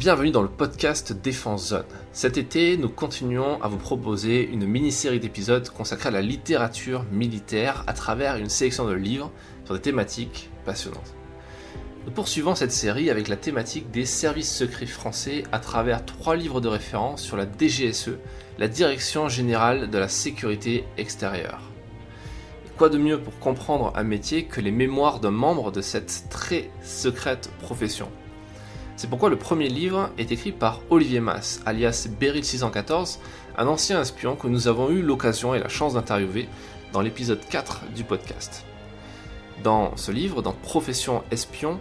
Bienvenue dans le podcast Défense Zone. Cet été, nous continuons à vous proposer une mini-série d'épisodes consacrée à la littérature militaire à travers une sélection de livres sur des thématiques passionnantes. Nous poursuivons cette série avec la thématique des services secrets français à travers trois livres de référence sur la DGSE, la Direction Générale de la Sécurité Extérieure. Quoi de mieux pour comprendre un métier que les mémoires d'un membre de cette très secrète profession? C'est pourquoi le premier livre est écrit par Olivier Mass, alias Beryl 614, un ancien espion que nous avons eu l'occasion et la chance d'interviewer dans l'épisode 4 du podcast. Dans ce livre, dans Profession espion,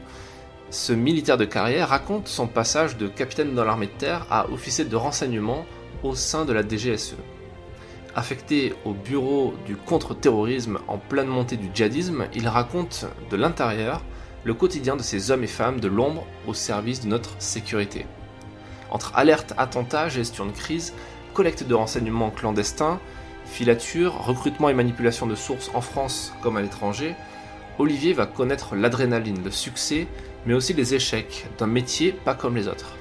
ce militaire de carrière raconte son passage de capitaine dans l'armée de terre à officier de renseignement au sein de la DGSE. Affecté au bureau du contre-terrorisme en pleine montée du djihadisme, il raconte de l'intérieur le quotidien de ces hommes et femmes de l'ombre au service de notre sécurité. Entre alerte, attentats, gestion de crise, collecte de renseignements clandestins, filature, recrutement et manipulation de sources en France comme à l'étranger, Olivier va connaître l'adrénaline, le succès, mais aussi les échecs d'un métier pas comme les autres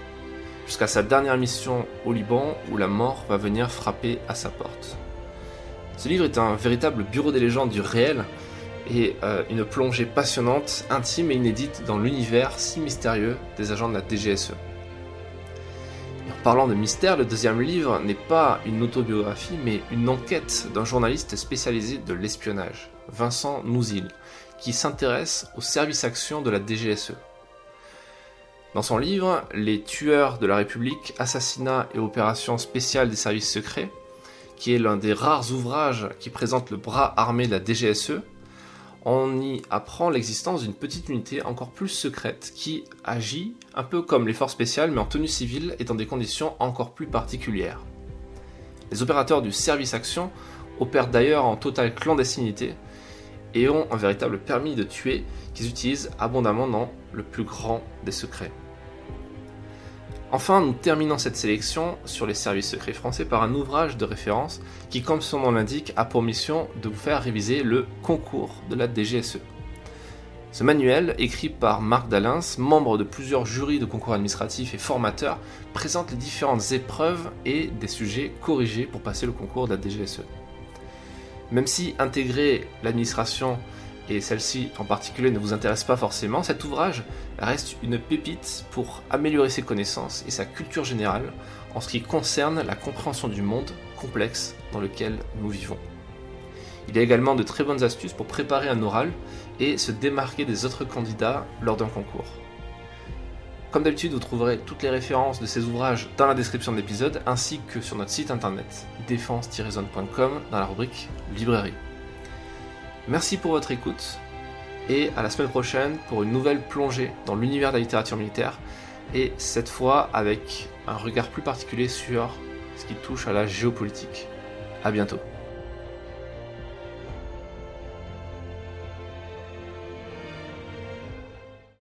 jusqu'à sa dernière mission au Liban où la mort va venir frapper à sa porte. Ce livre est un véritable bureau des légendes du réel et euh, une plongée passionnante, intime et inédite dans l'univers si mystérieux des agents de la DGSE. en parlant de mystère, le deuxième livre n'est pas une autobiographie mais une enquête d'un journaliste spécialisé de l'espionnage, Vincent Nouzil, qui s'intéresse au service action de la DGSE. Dans son livre Les tueurs de la République, assassinats et opérations spéciales des services secrets, qui est l'un des rares ouvrages qui présente le bras armé de la DGSE, on y apprend l'existence d'une petite unité encore plus secrète qui agit un peu comme les forces spéciales mais en tenue civile et dans des conditions encore plus particulières. Les opérateurs du service action opèrent d'ailleurs en totale clandestinité et ont un véritable permis de tuer qu'ils utilisent abondamment dans le plus grand des secrets. Enfin, nous terminons cette sélection sur les services secrets français par un ouvrage de référence qui, comme son nom l'indique, a pour mission de vous faire réviser le concours de la DGSE. Ce manuel, écrit par Marc Dalins, membre de plusieurs jurys de concours administratifs et formateur, présente les différentes épreuves et des sujets corrigés pour passer le concours de la DGSE. Même si intégrer l'administration et celle-ci en particulier ne vous intéresse pas forcément, cet ouvrage reste une pépite pour améliorer ses connaissances et sa culture générale en ce qui concerne la compréhension du monde complexe dans lequel nous vivons. Il y a également de très bonnes astuces pour préparer un oral et se démarquer des autres candidats lors d'un concours. Comme d'habitude, vous trouverez toutes les références de ces ouvrages dans la description de l'épisode ainsi que sur notre site internet défense-zone.com dans la rubrique librairie. Merci pour votre écoute et à la semaine prochaine pour une nouvelle plongée dans l'univers de la littérature militaire et cette fois avec un regard plus particulier sur ce qui touche à la géopolitique. A bientôt.